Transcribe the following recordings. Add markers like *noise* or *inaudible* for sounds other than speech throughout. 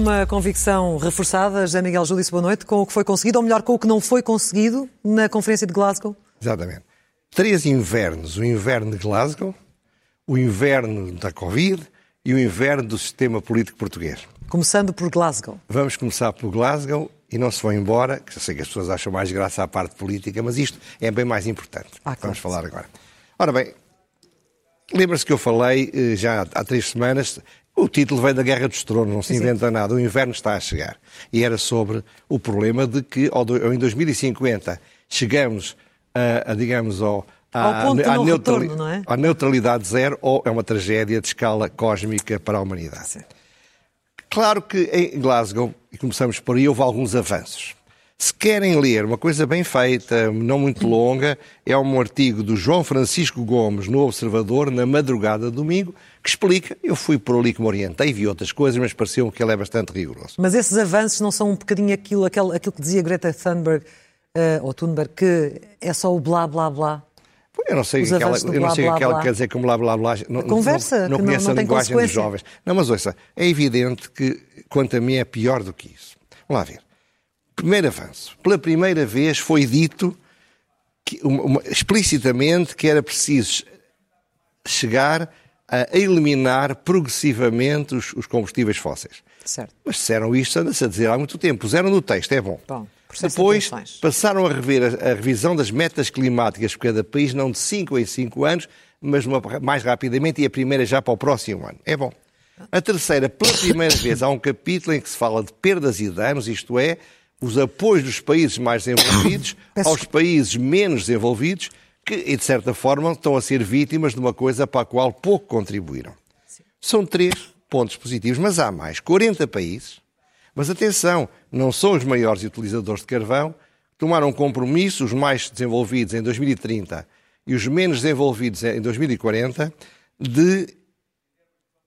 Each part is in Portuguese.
alguma convicção reforçada, José Miguel Júdice, boa noite, com o que foi conseguido, ou melhor, com o que não foi conseguido na Conferência de Glasgow? Exatamente. Três invernos. O inverno de Glasgow, o inverno da Covid e o inverno do sistema político português. Começando por Glasgow. Vamos começar por Glasgow e não se vão embora, que eu sei que as pessoas acham mais graça à parte política, mas isto é bem mais importante. Ah, Vamos falar agora. Ora bem, lembra-se que eu falei eh, já há três semanas, o título vem da Guerra dos Tronos, não se inventa Sim. nada, o inverno está a chegar. E era sobre o problema de que em 2050 chegamos a, a digamos, ao, à, ao à, neutrali retorno, é? à, neutralidade zero ou é uma tragédia de escala cósmica para a humanidade. Sim. Claro que em Glasgow, e começamos por aí, houve alguns avanços. Se querem ler uma coisa bem feita, não muito longa, é um artigo do João Francisco Gomes no Observador, na madrugada de domingo, que explica. Eu fui por ali que me orientei, vi outras coisas, mas pareceu que ele é bastante rigoroso. Mas esses avanços não são um bocadinho aquilo, aquilo, aquilo que dizia Greta Thunberg, uh, ou Thunberg, que é só o blá blá blá? Eu não sei o que ela, eu não sei blá, que ela quer dizer com blá blá blá. Não, Conversa, não, não conhece não, a linguagem dos jovens. Não, mas ouça, é evidente que, quanto a mim, é pior do que isso. Vamos lá ver. Primeiro avanço. Pela primeira vez foi dito que, uma, uma, explicitamente que era preciso chegar a eliminar progressivamente os, os combustíveis fósseis. Certo. Mas disseram isto, anda-se a dizer há muito tempo. Puseram no texto, é bom. bom Depois passaram a rever a, a, revisão das metas climáticas por cada país, não de 5 em 5 anos, mas uma, mais rapidamente, e a primeira já para o próximo ano. É bom. A terceira, pela primeira vez, há um capítulo em que se fala de perdas e danos, isto é, os apoios dos países mais desenvolvidos *coughs* aos países menos desenvolvidos, que, de certa forma, estão a ser vítimas de uma coisa para a qual pouco contribuíram. São três pontos positivos, mas há mais. 40 países, mas atenção, não são os maiores utilizadores de carvão, tomaram compromissos, os mais desenvolvidos em 2030 e os menos desenvolvidos em 2040, de,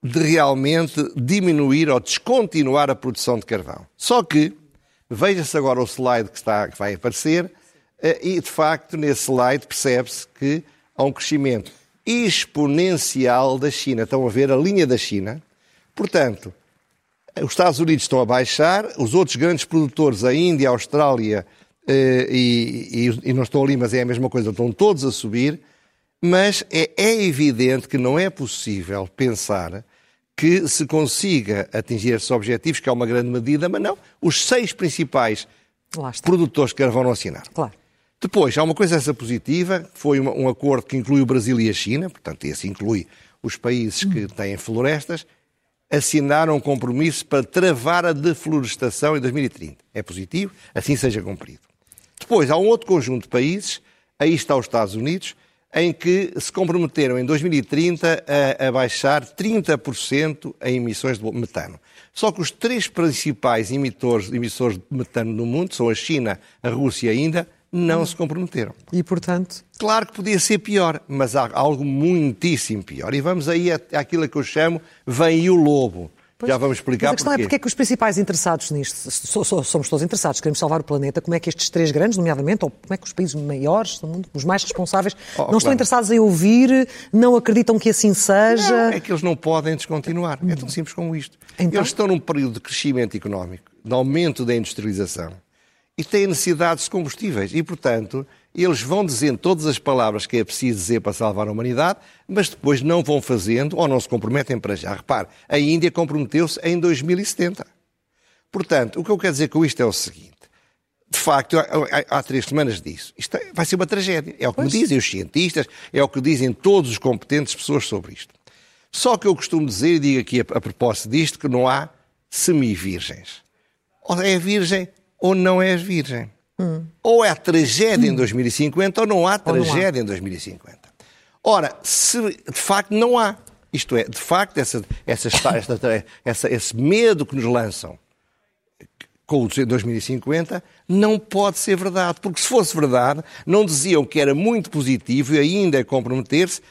de realmente diminuir ou descontinuar a produção de carvão. Só que Veja-se agora o slide que, está, que vai aparecer eh, e, de facto, nesse slide percebe-se que há um crescimento exponencial da China. Estão a ver a linha da China. Portanto, os Estados Unidos estão a baixar, os outros grandes produtores, a Índia, a Austrália, eh, e, e, e, não estou ali, mas é a mesma coisa, estão todos a subir, mas é, é evidente que não é possível pensar que se consiga atingir esses objetivos, que é uma grande medida, mas não. Os seis principais produtores de carvão não assinaram. Claro. Depois, há uma coisa essa positiva, foi um acordo que inclui o Brasil e a China, portanto, esse inclui os países que têm florestas, assinaram um compromisso para travar a deflorestação em 2030. É positivo, assim seja cumprido. Depois, há um outro conjunto de países, aí está os Estados Unidos, em que se comprometeram em 2030 a, a baixar 30% em emissões de metano. Só que os três principais emitores, emissores de metano no mundo, são a China, a Rússia e a Índia, não se comprometeram. E, portanto? Claro que podia ser pior, mas há algo muitíssimo pior. E vamos aí àquilo que eu chamo vem o lobo. Pois, Já vamos explicar mas a questão porquê. é porque é que os principais interessados nisto, somos todos interessados, queremos salvar o planeta, como é que estes três grandes, nomeadamente, ou como é que os países maiores do mundo, os mais responsáveis, oh, não claro. estão interessados em ouvir, não acreditam que assim seja? Não, é que eles não podem descontinuar. É tão simples como isto. Então? Eles estão num período de crescimento económico, de aumento da industrialização, e têm necessidades de combustíveis. E, portanto, eles vão dizendo todas as palavras que é preciso dizer para salvar a humanidade, mas depois não vão fazendo ou não se comprometem para já. Repare, a Índia comprometeu-se em 2070. Portanto, o que eu quero dizer com isto é o seguinte. De facto, há, três semanas disso. Isto é, vai ser uma tragédia. É o que pois. me dizem os cientistas, é o que dizem todos os competentes pessoas sobre isto. Só que eu costumo dizer, e digo aqui a, a propósito disto, que não há semi-virgens. Ou é virgem ou não é virgem. Hum. Ou há tragédia hum. em 2050 ou não há tragédia não há. em 2050. Ora, se de facto não há, isto é, de facto, essa, essa, essa, essa, esse medo que nos lançam com o 2050 não pode ser verdade, porque se fosse verdade, não diziam que era muito positivo e ainda comprometer-se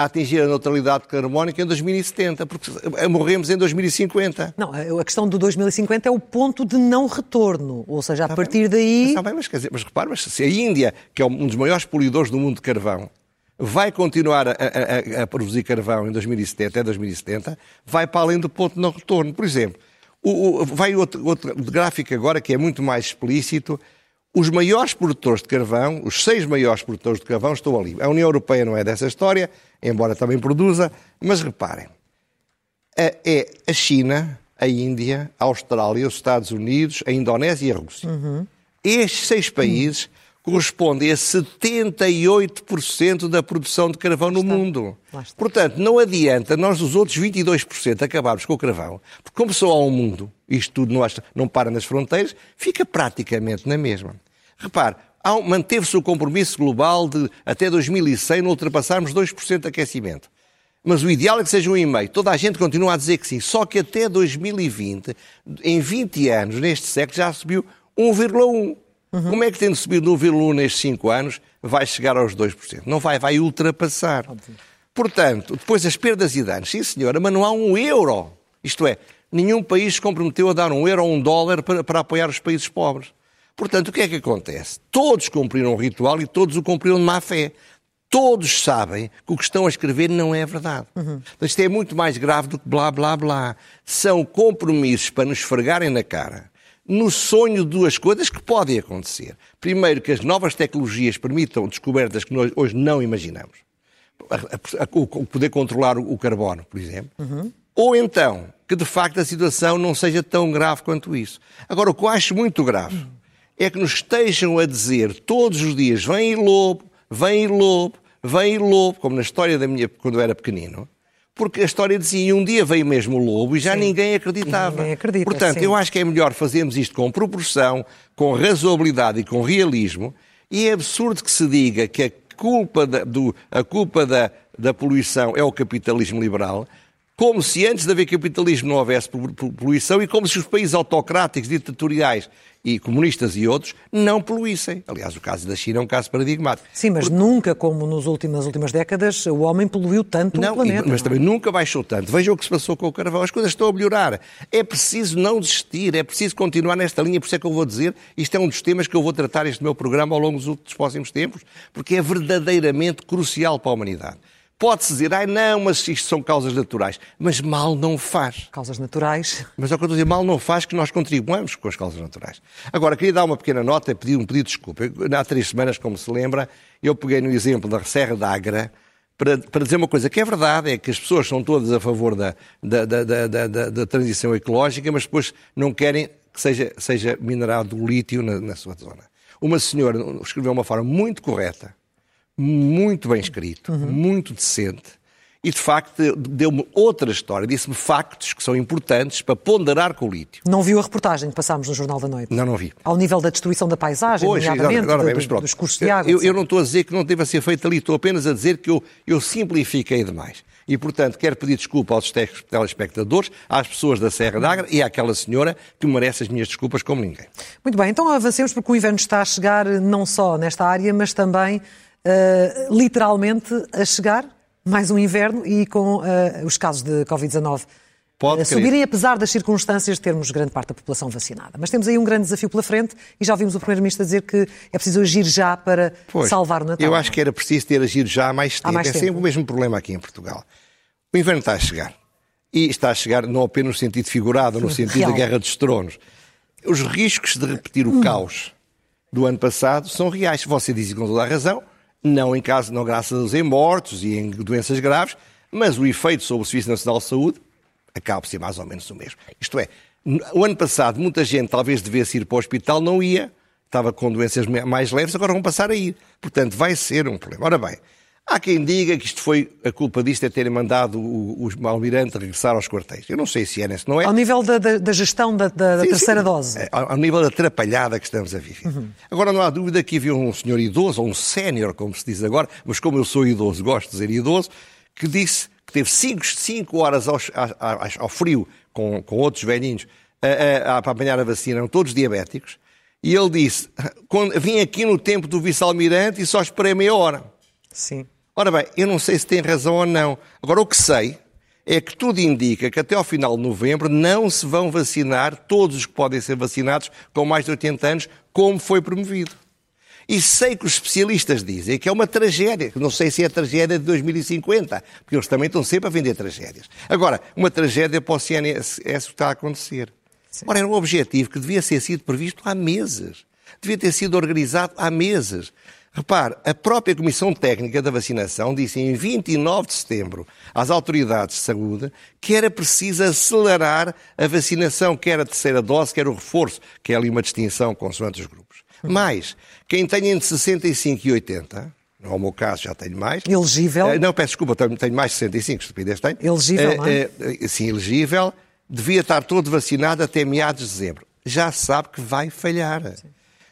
a atingir a neutralidade carbónica em 2070, porque morremos em 2050. Não, a questão do 2050 é o ponto de não retorno, ou seja, a está partir bem. daí... Mas, está bem, mas, quer dizer, mas repare, mas se a Índia, que é um dos maiores poluidores do mundo de carvão, vai continuar a, a, a, produzir carvão em 2070, até 2070, vai para além do ponto de não retorno. Por exemplo, O, o, vai outro, outro gráfico agora que é muito mais explícito. Os maiores produtores de carvão, os seis maiores produtores de carvão, estão ali. A União Europeia não é dessa história, embora também produza, mas reparem, é a China, a Índia, a Austrália, os Estados Unidos, a Indonésia e a Rússia. Uhum. Estes seis países correspondem a 78% da produção de carvão no mundo. Portanto, não adianta nós, os outros 22%, acabarmos com o carvão, porque como só há um mundo, isto tudo não, não para nas fronteiras, fica praticamente na mesma. Repare, manteve-se o compromisso global de até 2100 não ultrapassarmos 2% de aquecimento. Mas o ideal é que seja um e-mail. Toda a gente continua a dizer que sim. Só que até 2020, em 20 anos, neste século, já subiu 1,1%. Uhum. Como é que tendo subido 1,1 nestes 5 anos, vai chegar aos 2%? Não vai, vai ultrapassar. Óbvio. Portanto, depois as perdas e danos, sim senhora, mas não há um euro. Isto é, nenhum país se comprometeu a dar um euro ou um dólar para, para apoiar os países pobres. Portanto, o que é que acontece? Todos cumpriram o ritual e todos o cumpriram de má fé. Todos sabem que o que estão a escrever não é verdade. Uhum. Isto é muito mais grave do que blá, blá, blá. São compromissos para nos esfregarem na cara no sonho de duas coisas que podem acontecer. Primeiro, que as novas tecnologias permitam descobertas que nós hoje não imaginamos. O poder controlar o carbono, por exemplo. Uhum. Ou então, que de facto a situação não seja tão grave quanto isso. Agora, o que eu acho muito grave é que nos estejam a dizer todos os dias: vem lobo, vem lobo, vem lobo, como na história da minha, quando eu era pequenino, porque a história dizia, e um dia veio mesmo o lobo e já sim. ninguém acreditava. Ninguém acredita, Portanto, sim. eu acho que é melhor fazermos isto com proporção, com razoabilidade e com realismo, e é absurdo que se diga que a culpa da, do, a culpa da, da poluição é o capitalismo liberal, como se antes de haver capitalismo não houvesse poluição e como se os países autocráticos, ditatoriais e comunistas e outros não poluíssem. Aliás, o caso da China é um caso paradigmático. Sim, mas Porque... nunca, como nos últimos, nas últimas décadas, o homem poluiu tanto não, o planeta. Mas também nunca baixou tanto. Veja o que se passou com o carvão. As coisas estão a melhorar. É preciso não desistir, é preciso continuar nesta linha. Por isso é que eu vou dizer, isto é um dos temas que eu vou tratar este meu programa ao longo dos próximos tempos, porque é verdadeiramente crucial para a humanidade. Pode-se dizer, ai não, mas isto são causas naturais. Mas mal não faz. Causas naturais. Mas é o que eu estou a dizer, mal não faz que nós contribuamos com as causas naturais. Agora, queria dar uma pequena nota, pedir um pedido de desculpa. Há três semanas, como se lembra, eu peguei no exemplo da Serra da Agra para, para dizer uma coisa que é verdade, é que as pessoas são todas a favor da, da, da, da, da transição ecológica, mas depois não querem que seja, seja minerado o lítio na, na sua zona. Uma senhora escreveu uma forma muito correta muito bem escrito, uhum. muito decente, e de facto deu-me outra história, disse-me factos que são importantes para ponderar com o lítio. Não viu a reportagem que passámos no Jornal da Noite? Não, não vi. Ao nível da destruição da paisagem, pois, nomeadamente, agora, agora, do, dos cursos de água. Eu, eu, não estou a dizer que não deva ser feito ali, estou apenas a dizer que eu, eu simplifiquei demais. E, portanto, quero pedir desculpa aos telespectadores, às pessoas da Serra d'Agra e àquela senhora que merece as minhas desculpas como ninguém. Muito bem, então avancemos porque o inverno está a chegar não só nesta área, mas também uh, literalmente a chegar, mais um inverno, e com uh, os casos de Covid-19 Pode subirem, apesar das circunstâncias de termos grande parte da população vacinada. Mas temos aí um grande desafio pela frente e já ouvimos o Primeiro-Ministro dizer que é preciso agir já para pois, salvar o Natal. Eu acho que era preciso ter agido já há mais tempo. Há mais é tempo. sempre o mesmo problema aqui em Portugal. O inverno está a chegar. E está a chegar não apenas no sentido figurado, no sentido Real. da Guerra dos Tronos. Os riscos de repetir o hum. caos do ano passado são reais. Você diz com toda a razão, não em caso, não graças em mortos e em doenças graves, mas o efeito sobre o Serviço Nacional de Saúde acaba por ser mais ou menos o mesmo. Isto é, o ano passado muita gente talvez devesse ir para o hospital, não ia, estava com doenças mais leves, agora vão passar a ir. Portanto, vai ser um problema. Ora bem, Há quem diga que isto foi, a culpa disto é terem mandado o, o almirante regressar aos quartéis. Eu não sei se é, se não é. Ao nível da, da, da gestão da, da sim, terceira sim. dose. É, ao, ao, nível da atrapalhada que estamos a viver. Uhum. Agora não há dúvida que havia um senhor idoso, ou um sénior, como se diz agora, mas como eu sou idoso, gosto de dizer idoso, que disse que teve 5 horas ao, ao, ao, frio com, com outros velhinhos a, a, a, para apanhar a vacina, eram todos diabéticos, e ele disse, vim aqui no tempo do vice-almirante e só esperei meia hora. Sim. Ora bem, eu não sei se tem razão ou não. Agora, o que sei é que tudo indica que até ao final de novembro não se vão vacinar todos os que podem ser vacinados com mais de 80 anos, como foi promovido. E sei que os especialistas dizem que é uma tragédia, não sei se é a tragédia de 2050, porque eles também estão sempre a vender tragédias. Agora, uma tragédia para o CNS é isso que está a acontecer. Sim. Ora, era um objetivo que devia ter sido previsto há meses. Devia ter sido organizado há meses. Repare, a própria Comissão Técnica da Vacinação disse em 29 de setembro às autoridades de saúde que era preciso acelerar a vacinação, quer a terceira dose, quer o reforço, que é ali uma distinção consoante os grupos. Mais, quem tem entre 65 e 80, no meu caso já tenho mais. Elegível? Uh, não, peço desculpa, tenho, tenho mais de 65, estupidez tenho. Elegível, uh, não é? Uh, sim, elegível. Devia estar todo vacinado até meados de dezembro. Já sabe que vai falhar. Sim.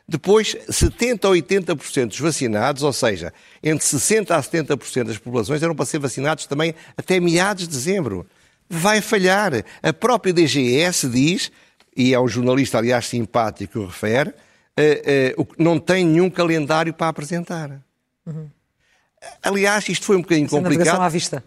Depois, 70% a 80% dos vacinados, ou seja, entre 60% a 70% das populações eram para ser vacinados também até meados de dezembro. Vai falhar. A própria DGS diz, e é um jornalista, aliás, simpático que o refere, uh, uh, não tem nenhum calendário para apresentar. Uhum. Aliás, isto foi um bocadinho complicado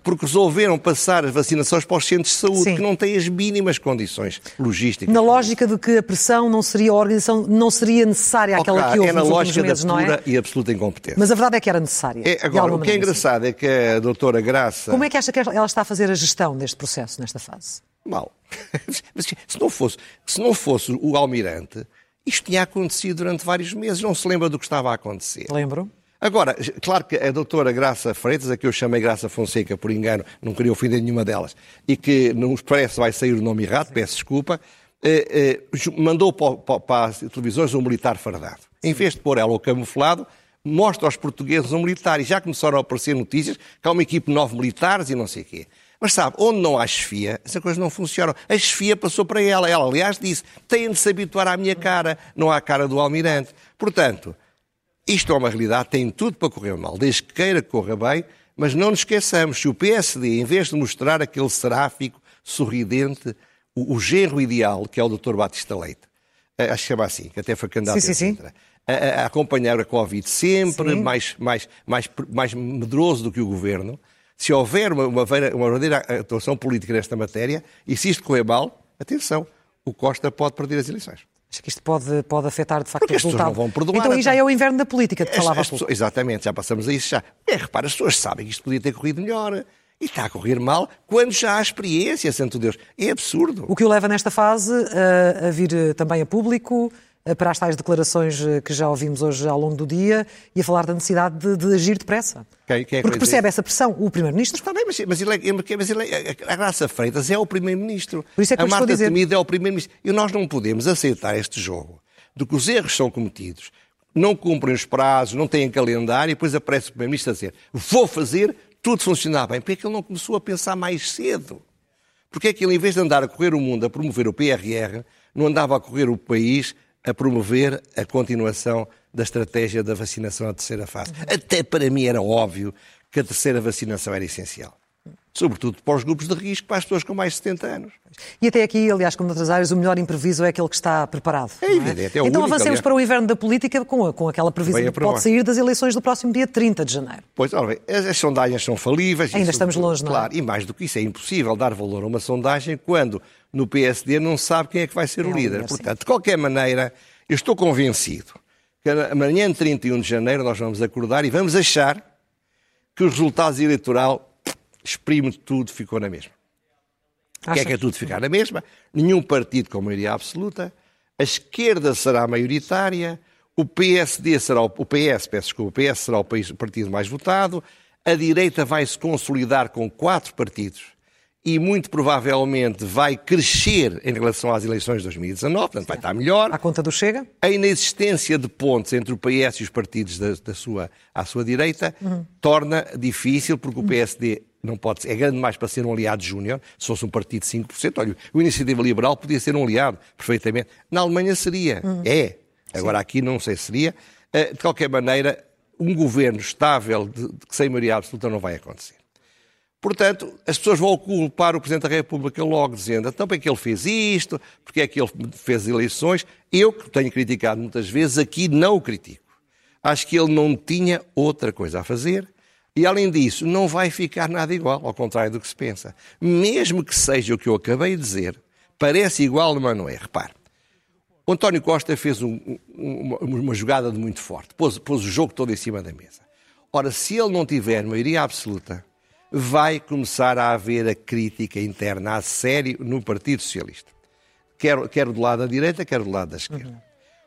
porque resolveram passar as vacinações para os centros de saúde, Sim. que não têm as mínimas condições logísticas. Na lógica de que a pressão não seria, a organização não seria necessária okay, aquela que houve é na lógica meses, da pura é? e absoluta incompetência. Mas a verdade é que era necessária. É, agora, o que é engraçado é que a doutora Graça... Como é que acha que ela está a fazer a gestão deste processo, nesta fase? Mal. *laughs* se não fosse, se não fosse o almirante, isto tinha acontecido durante vários meses. Não se lembra do que estava a acontecer. Lembro. Agora, claro que a doutora Graça Freitas, a que eu chamei Graça Fonseca por engano, não queria ofender nenhuma delas, e que nos parece vai sair o nome errado, peço desculpa, eh, eh, mandou para, para, para, as televisões um militar fardado. Em vez de pôr ela o camuflado, mostra aos portugueses um militar, e já começaram a aparecer notícias que há uma equipe de nove militares e não sei o quê. Mas sabe, onde não há chefia, essas coisas não funcionam. A chefia passou para ela. Ela, aliás, disse: têm de se habituar à minha cara, não à cara do almirante. Portanto, isto é uma realidade, tem tudo para correr mal, desde que queira que corra bem, mas não nos esqueçamos, se o PSD, em vez de mostrar aquele seráfico, sorridente, o, o genro ideal, que é o Dr. Batista Leite, acho que chama assim, que até foi candidato sim, sim, sim. A, a, acompanhar a Covid sempre mais, mais, mais, mais medroso do que o Governo, se houver uma, uma, uma verdadeira atuação política nesta matéria, e se isto correr mal, atenção, o Costa pode perder as eleições. Acho que isto pode, pode afetar, de facto, Porque o resultado. Não vão perdoar, então aí já é o inverno da política que falava as, as pessoas, Exatamente, já passamos a isso já. É, repara, as pessoas sabem que isto podia ter corrido melhor. E está a correr mal quando já há experiência, santo Deus. É absurdo. O que o leva nesta fase a, a vir eh, também a público, eh, para as tais declarações eh, que já ouvimos hoje ao longo do dia e a falar da necessidade de, de agir depressa. Quem, quem é Porque percebe essa pressão, o Primeiro-Ministro. Está bem, mas, mas, ele é, mas ele é, a Graça Freitas é o Primeiro-Ministro. Por isso é que a Marta Temido é o Primeiro-Ministro. E nós não podemos aceitar este jogo de que os erros são cometidos, não cumprem os prazos, não têm calendário, e depois aparece o Primeiro-Ministro a dizer vou fazer tudo funcionar bem. Porque é que ele não começou a pensar mais cedo? Porque é que ele, em vez de andar a correr o mundo a promover o PRR, não andava a correr o país a promover a continuação da estratégia da vacinação à terceira fase? Até para mim era óbvio que a terceira vacinação era essencial sobretudo para os grupos de risco, para as pessoas com mais de 70 anos. E até aqui, aliás, como noutras áreas, o melhor impreviso é aquele que está preparado. É evidente. É, é então único, avancemos aliás. para o inverno da política com, com aquela previsão que pode sair das eleições do próximo dia 30 de janeiro. Pois, olha, as, as sondagens são falíveis. Ainda estamos longe, não é? Claro, e mais do que isso, é impossível dar valor a uma sondagem quando no PSD não sabe quem é que vai ser é o líder. líder Portanto, sim. de qualquer maneira, eu estou convencido que amanhã, 31 de janeiro, nós vamos acordar e vamos achar que os resultados eleitorais exprime tudo, ficou na mesma. Acha? Quer que é tudo ficar na mesma? Nenhum partido com maioria absoluta, a esquerda será maioritária, o PSD será o, o PS, peço desculpa, o PS será o partido mais votado, a direita vai se consolidar com quatro partidos e muito provavelmente vai crescer em relação às eleições de 2019, portanto vai estar melhor. À conta do Chega? A inexistência de pontos entre o PS e os partidos da, da sua, à sua direita uhum. torna difícil, porque o PSD não pode ser, é grande mais para ser um aliado júnior, se fosse um partido de 5%. Olha, o Iniciativa Liberal podia ser um aliado, perfeitamente. Na Alemanha seria, uhum. é. Agora Sim. aqui não sei se seria. Eh, de qualquer maneira, um governo estável, de, de, sem maioria absoluta, não vai acontecer. Portanto, as pessoas vão culpar o Presidente da República logo, dizendo então é que ele fez isto, porque é que ele fez eleições. Eu, que tenho criticado muitas vezes, aqui não o critico. Acho que ele não tinha outra coisa a fazer e, além disso, não vai ficar nada igual, ao contrário do que se pensa. Mesmo que seja o que eu acabei de dizer, parece igual, mas não é. Repare, o António Costa fez um, uma, uma, jogada de muito forte, pôs, pôs o jogo todo em cima da mesa. Ora, se ele não tiver maioria absoluta, vai começar a haver a crítica interna a sério no Partido Socialista. quer, quer do lado da direita, quer do lado da esquerda. Uhum.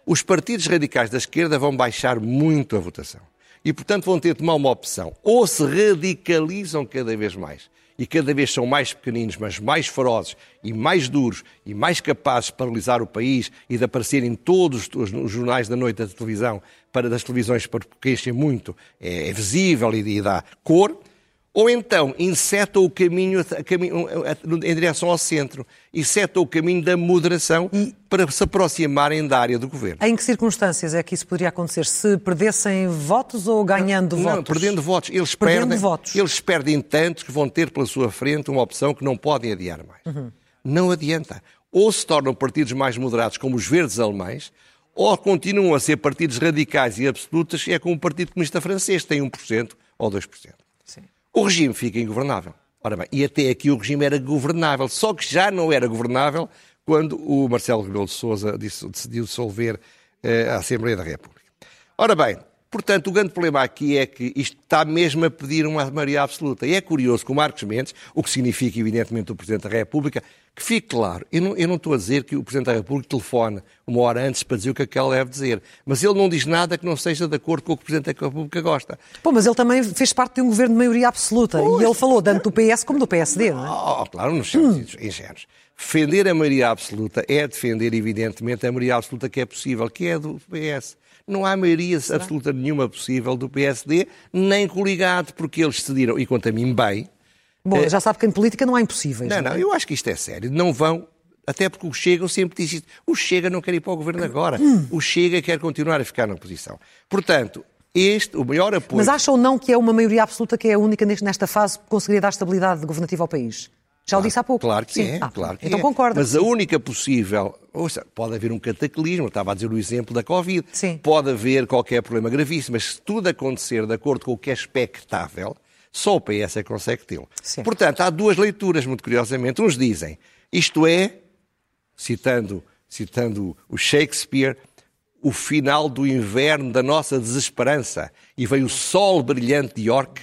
Os partidos radicais da esquerda vão baixar muito a votação. E, portanto, vão ter de tomar uma opção. Ou se radicalizam cada vez mais e cada vez são mais pequeninos, mas mais ferozes e mais duros e mais capazes de paralisar o país e de aparecer em todos os jornais da noite da televisão, para das televisões, porque enchem muito, é, é visível e, e dá cor, ou então inseta o caminho, caminho, em direção ao centro e seta o caminho da moderação e... para se aproximarem da área do governo. Em que circunstâncias é que isso poderia acontecer? Se perdessem votos ou ganhando não, votos? Não, perdendo votos. Eles perdendo perdem, votos. Eles perdem tantos que vão ter pela sua frente uma opção que não podem adiar mais. Uhum. Não adianta. Ou se tornam partidos mais moderados, como os verdes alemães, ou continuam a ser partidos radicais e absolutos, é como o Partido Comunista Francês, tem 1% ou 2%. Sim o regime fica ingovernável. Ora bem, e até aqui o regime era governável, só que já não era governável quando o Marcelo Rebelo de Sousa decidiu dissolver eh, a Assembleia da República. Ora bem, portanto, o grande problema aqui é que isto está mesmo a pedir uma maioria absoluta. E é curioso que o Marcos Mendes, o que significa, evidentemente, o Presidente da República, que fique claro, eu não, eu não estou a dizer que o Presidente da República telefone uma hora antes para dizer o que é que ela deve dizer, mas ele não diz nada que não seja de acordo com o que o Presidente da República gosta. Pô, mas ele também fez parte de um governo de maioria absoluta pois, e ele falou tanto do PS como do PSD, não é? Oh, claro, nos somos hum. ingênuos. Defender a maioria absoluta é defender, evidentemente, a maioria absoluta que é possível, que é do PS. Não há maioria Será? absoluta nenhuma possível do PSD, nem coligado, porque eles decidiram, e quanto a mim bem, Bom, é... já sabe que em política não há impossíveis. Não, não, não, eu acho que isto é sério. Não vão. Até porque o Chega, eu sempre disse isto, o Chega não quer ir para o governo agora. Hum. O Chega quer continuar a ficar na oposição. Portanto, este, o maior apoio. Mas acham não que é uma maioria absoluta que é a única nesta fase que conseguiria dar estabilidade governativa ao país? Já claro, o disse há pouco. Claro que Sim. é, ah, claro que então é. concordo. Mas a única possível, seja, pode haver um cataclismo, estava a dizer o exemplo da Covid, Sim. pode haver qualquer problema gravíssimo, mas se tudo acontecer de acordo com o que é expectável, só o PS é que consegue tê-lo. Portanto, há duas leituras, muito curiosamente. Uns dizem, isto é, citando, citando o Shakespeare, o final do inverno da nossa desesperança e vem o sol brilhante de York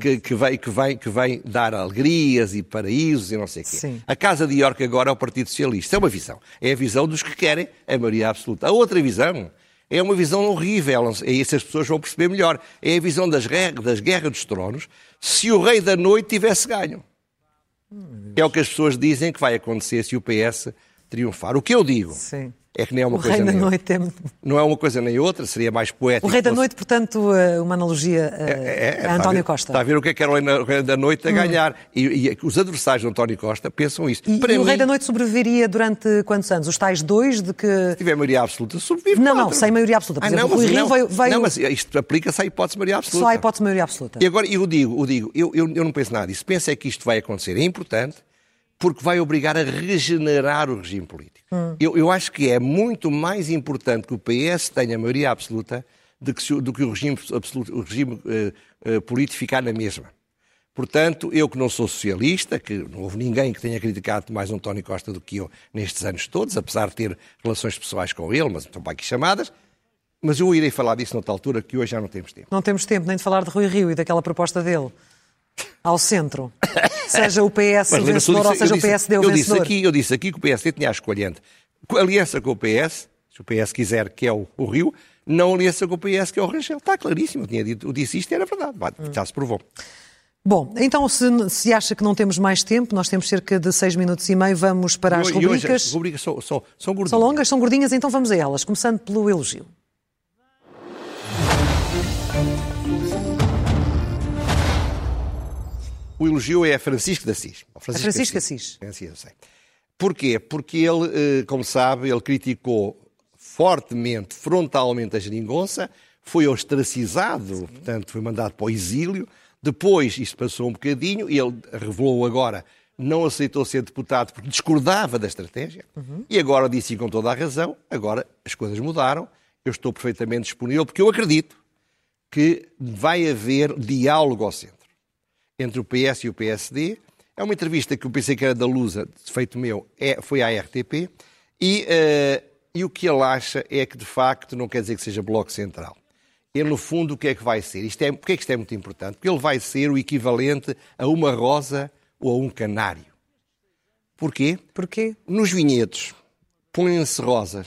que, que, vem, que, vem, que vem dar alegrias e paraísos e não sei o quê. Sim. A casa de York agora é o Partido Socialista. É uma visão. É a visão dos que querem a maioria absoluta. A outra visão é uma visão horrível, é isso as pessoas vão perceber melhor. É a visão das, das guerras dos tronos, se o rei da noite tivesse ganho. É o que as pessoas dizem que vai acontecer se o PS triunfar. O que eu digo Sim é que nem é uma o coisa Rei nem da Noite é. Não é uma coisa nem outra, seria mais poético. O Rei da fosse... Noite, portanto, eh, uma analogia a, é, é, a António está Costa. Está a ver o que é que era o Rei da Noite a hum. ganhar. E, e, os adversários de António Costa pensam isso. E, e o Rei da Noite sobreviveria durante quantos anos? Os tais dois de que... Se tiver maioria absoluta, sobrevive. Não, não, sem maioria absoluta. Por ah, exemplo, não, mas, Rui Rio veio, veio... Não, mas isto aplica-se à hipótese de maioria absoluta. Só à hipótese de maioria absoluta. E agora, eu digo, eu digo, eu, eu, eu não penso nada disso. Penso é que isto vai acontecer. É importante, porque vai obrigar a regenerar o regime político. Hum. Eu, eu, acho que é muito mais importante que o PS tenha maioria absoluta do que, do que o regime, absoluto, o regime uh, uh, político ficar na mesma. Portanto, eu que não sou socialista, que não houve ninguém que tenha criticado mais António Costa do que eu nestes anos todos, apesar de ter relações pessoais com ele, mas estão para aqui chamadas, mas eu irei falar disso noutra altura, que hoje já não temos tempo. Não temos tempo nem de falar de Rui Rio e daquela proposta dele ao centro. Seja o PS o vencedor ou seja disse, o PSD o eu vencedor. Disse aqui, eu disse aqui que o PSD tinha a escolhente. Aliança com o PS, se o PS quiser, que é o, o Rio, não aliança com o PS, que é o Rangel. Está claríssimo. Eu, tinha dito, eu disse isto e era verdade. Já se provou. Bom, então se, se, acha que não temos mais tempo, nós temos cerca de seis minutos e meio, vamos para as rubricas. As rubricas são, são, são gordinhas. São longas, são gordinhas, então vamos a elas, começando pelo elogio. O elogio é Francisco de Assis. Francisco, Francisco de Assis. Assis. Eu sei. Porquê? Porque ele, eh, como sabe, ele criticou fortemente, frontalmente a geringonça, foi ostracizado, Sim. portanto foi mandado para o exílio. Depois isto passou um bocadinho e ele revelou agora não aceitou ser deputado porque discordava da estratégia uhum. e agora disse com toda a razão, agora as coisas mudaram, eu estou perfeitamente disponível porque eu acredito que vai haver diálogo ao centro entre o PS e o PSD. É uma entrevista que eu pensei que era da Lusa, feito meu, é, foi à RTP, e, uh, e o que ele acha é que, de facto, não quer dizer que seja Bloco Central. Ele, no fundo, o que é que vai ser? Isto é, porque é que isto é muito importante? Porque ele vai ser o equivalente a uma rosa ou a um canário. Porquê? Porquê? Nos vinhedos, põem-se rosas.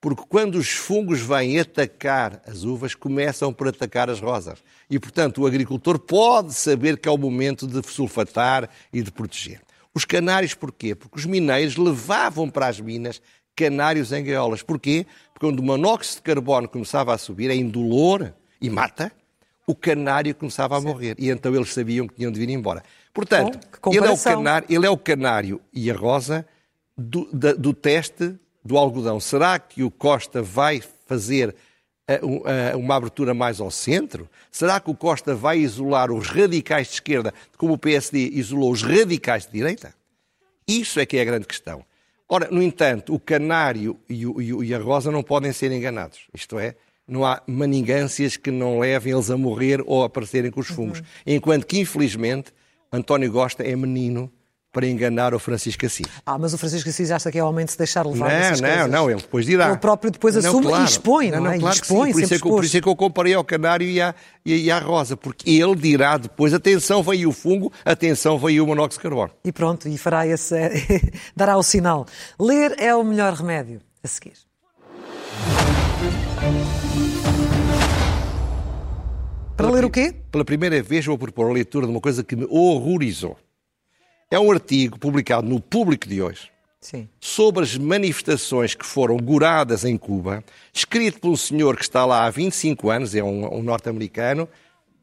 Porque quando os fungos vêm atacar as uvas, começam por atacar as rosas. E, portanto, o agricultor pode saber que é o momento de sulfatar e de proteger. Os canários, porquê? Porque os mineiros levavam para as minas canários em gaiolas. Porquê? Porque quando o monóxido de carbono começava a subir, é indolor e mata, o canário começava a morrer. E então eles sabiam que tinham de vir embora. Portanto, Bom, ele, é o canário, ele é o canário e a rosa do, da, do teste do algodão. Será que o Costa vai fazer eh, eh, uma abertura mais ao centro? Será que o Costa vai isolar os radicais de esquerda, como o PSD isolou os radicais de direita? Isso é que é a grande questão. Ora, no entanto, o canário e, o, e a rosa não podem ser enganados. Isto é, não há maningâncias que não levem eles a morrer ou a aparecerem com os fungos. Uhum. Enquanto que, infelizmente, António Gosta é menino para enganar o Francisco Assis. Ah, mas o Francisco Assis acha que é homem de se deixar levar Não, não, coisas. não, ele depois dirá. Ele próprio depois não, assume claro. e expõe, não, não, é? Claro expõe, por, isso é que, por isso é que eu comparei ao canário e à, e à rosa, porque ele dirá depois, atenção, veio o fungo, atenção, veio o monóxido de carbono. E pronto, e fará esse, *laughs* dará o sinal. Ler é o melhor remédio. A seguir. Para ler o quê? Pela primeira vez vou propor a leitura de uma coisa que me horrorizou. É um artigo publicado no Público de hoje Sim. sobre as manifestações que foram goradas em Cuba, escrito por um senhor que está lá há 25 anos, é um, um norte-americano,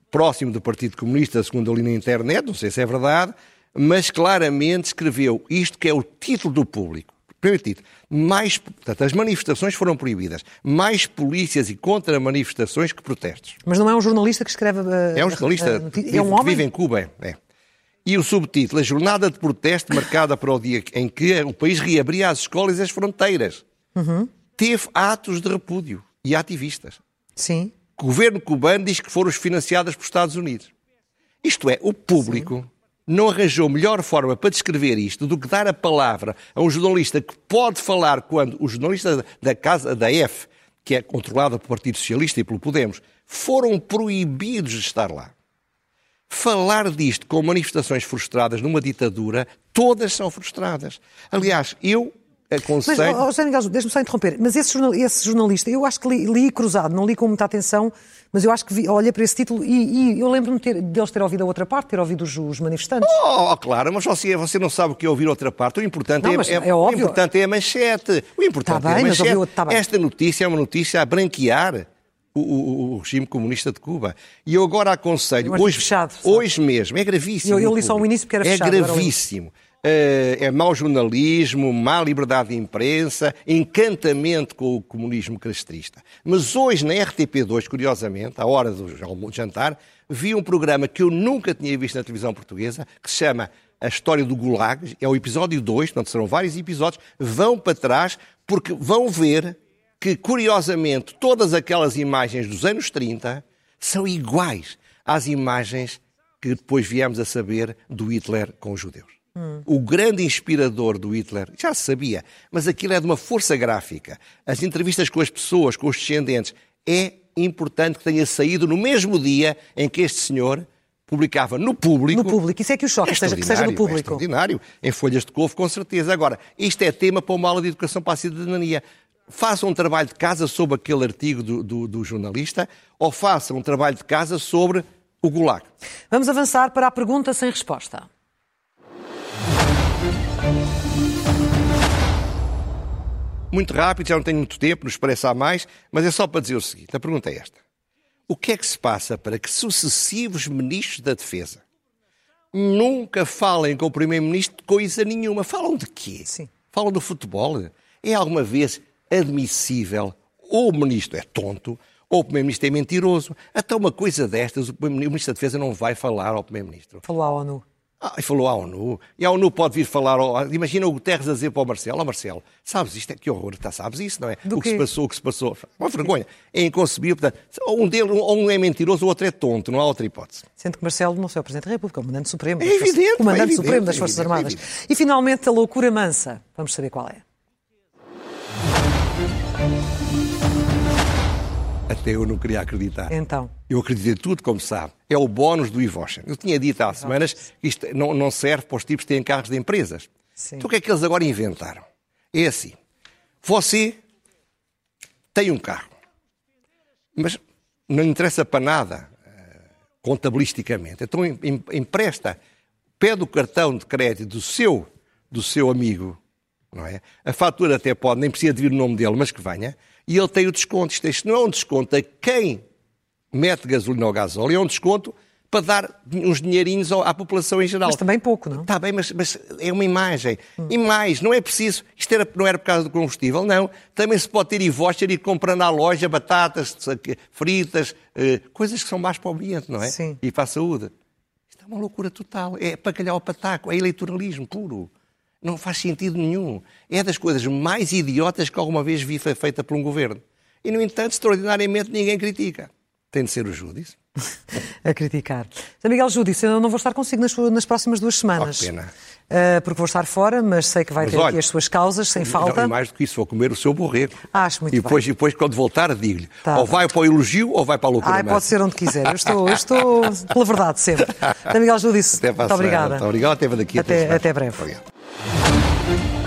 próximo do Partido Comunista, segundo ali na internet, não sei se é verdade, mas claramente escreveu isto que é o título do público. Primeiro título. Mais, portanto, as manifestações foram proibidas. Mais polícias e contra-manifestações que protestos. Mas não é um jornalista que escreve. Uh, é um jornalista. Uh, é um que vive em Cuba. É. E o subtítulo, a jornada de protesto marcada para o dia em que o país reabria as escolas e as fronteiras. Uhum. Teve atos de repúdio e ativistas. Sim. O governo cubano diz que foram financiadas por Estados Unidos. Isto é, o público Sim. não arranjou melhor forma para descrever isto do que dar a palavra a um jornalista que pode falar quando o jornalista da casa da F, que é controlada pelo Partido Socialista e pelo Podemos, foram proibidos de estar lá. Falar disto com manifestações frustradas numa ditadura, todas são frustradas. Aliás, eu aconselho... Mas, oh, José Miguel, deixa-me só interromper. Mas esse, jornal, esse, jornalista, eu acho que li, li, cruzado, não li com muita atenção, mas eu acho que vi, olhei para esse título e, e eu lembro-me ter, deles ter ouvido a outra parte, ter ouvido os, os manifestantes. Oh, claro, mas você, você não sabe o que é ouvir outra parte. O importante, não, é, é, é o importante é a manchete. O importante tá bem, é a manchete. Tá Esta notícia é uma notícia a branquear o, o, o, regime comunista de Cuba. E eu agora aconselho, hoje, fechado, hoje mesmo, é gravíssimo. Eu, eu li só o início porque era é fechado. É gravíssimo. Uh, é mau jornalismo, má liberdade de imprensa, encantamento com o comunismo castrista. Mas hoje, na RTP2, curiosamente, à hora do jantar, vi um programa que eu nunca tinha visto na televisão portuguesa, que se chama A História do Gulag, é o episódio 2, portanto serão vários episódios, vão para trás porque vão ver que, curiosamente, todas aquelas imagens dos anos 30 são iguais às imagens que depois viemos a saber do Hitler com os judeus. Hum. O grande inspirador do Hitler, já se sabia, mas aquilo é de uma força gráfica. As entrevistas com as pessoas, com os descendentes, é importante que tenha saído no mesmo dia em que este senhor publicava no público. No público, isso é que o choque, é seja, que seja no público. É extraordinário, em folhas de couve, com certeza. Agora, isto é tema para uma aula de educação para a cidadania façam um trabalho de casa sobre aquele artigo do, do, do jornalista ou façam um trabalho de casa sobre o Gulag. Vamos avançar para a pergunta sem resposta. Muito rápido, já não tenho muito tempo, nos parece há mais, mas é só para dizer o seguinte: a pergunta é esta. O que é que se passa para que sucessivos ministros da Defesa nunca falem com o Primeiro-Ministro de coisa nenhuma? Falam de quê? Sim. Falam do futebol? É alguma vez admissível. Ou o ministro é tonto, ou o Primeiro-Ministro é mentiroso. Até uma coisa destas, o Ministro da Defesa não vai falar ao Primeiro-Ministro. Falou à ONU. Ah, falou à ONU. E a ONU pode vir falar. Ao... Imagina o Guterres a dizer para o Marcelo: Ó oh, Marcelo, sabes isto? É que horror, tá, sabes isso, não é? Do o que se passou, o que se passou. Uma vergonha. É inconcebível. Portanto, um deles, ou um é mentiroso, o outro é tonto, não há outra hipótese. Sendo que Marcelo não é o Presidente da República, é o Comandante Supremo. É evidente. O Comandante é Supremo das Forças é Armadas. E finalmente a loucura mansa. Vamos saber qual é. Até eu não queria acreditar. Então? Eu acreditei tudo, como sabe. É o bónus do Evotion. Eu tinha dito há semanas que isto não, não serve para os tipos que têm carros de empresas. Sim. Então o que é que eles agora inventaram? É assim. Você tem um carro, mas não interessa para nada eh, contabilisticamente. Então empresta, pede o cartão de crédito do seu, do seu amigo, não é? A fatura até pode, nem precisa de vir o nome dele, mas que venha, e ele tem o desconto. Isto não é um desconto a quem mete gasolina ou gasóleo, é um desconto para dar uns dinheirinhos à população em geral. Mas também pouco, não? Está bem, mas, mas, é uma imagem. Hum. E mais, não é preciso. Isto era, não era por causa do combustível, não. Também se pode ter e voucher ir comprando à loja batatas fritas, eh, coisas que são mais para o ambiente, não é? Sim. E para a saúde. Isto é uma loucura total. É para calhar o pataco, é eleitoralismo puro. Não faz sentido nenhum. É das coisas mais idiotas que alguma vez vi feita por um governo. E, no entanto, extraordinariamente ninguém critica. Tem de ser o Júdice. *laughs* a criticar. Sr. Miguel Júdice, eu não vou estar consigo nas, nas próximas duas semanas. Oh, pena. Uh, porque vou estar fora, mas sei que vai mas ter olha, aqui as suas causas, sem falta. Não, e mais do que isso, vou comer o seu borrego. Acho muito e depois, bem. E depois, quando voltar, digo-lhe. Tá, ou vai para o elogio ou vai para a loucura. Ai, pode ser onde quiser. Eu estou, eu estou *laughs* pela verdade sempre. Sr. Miguel Júdice, muito obrigada. Muito obrigado, até daqui. Até, até breve. Obrigado. Thank you.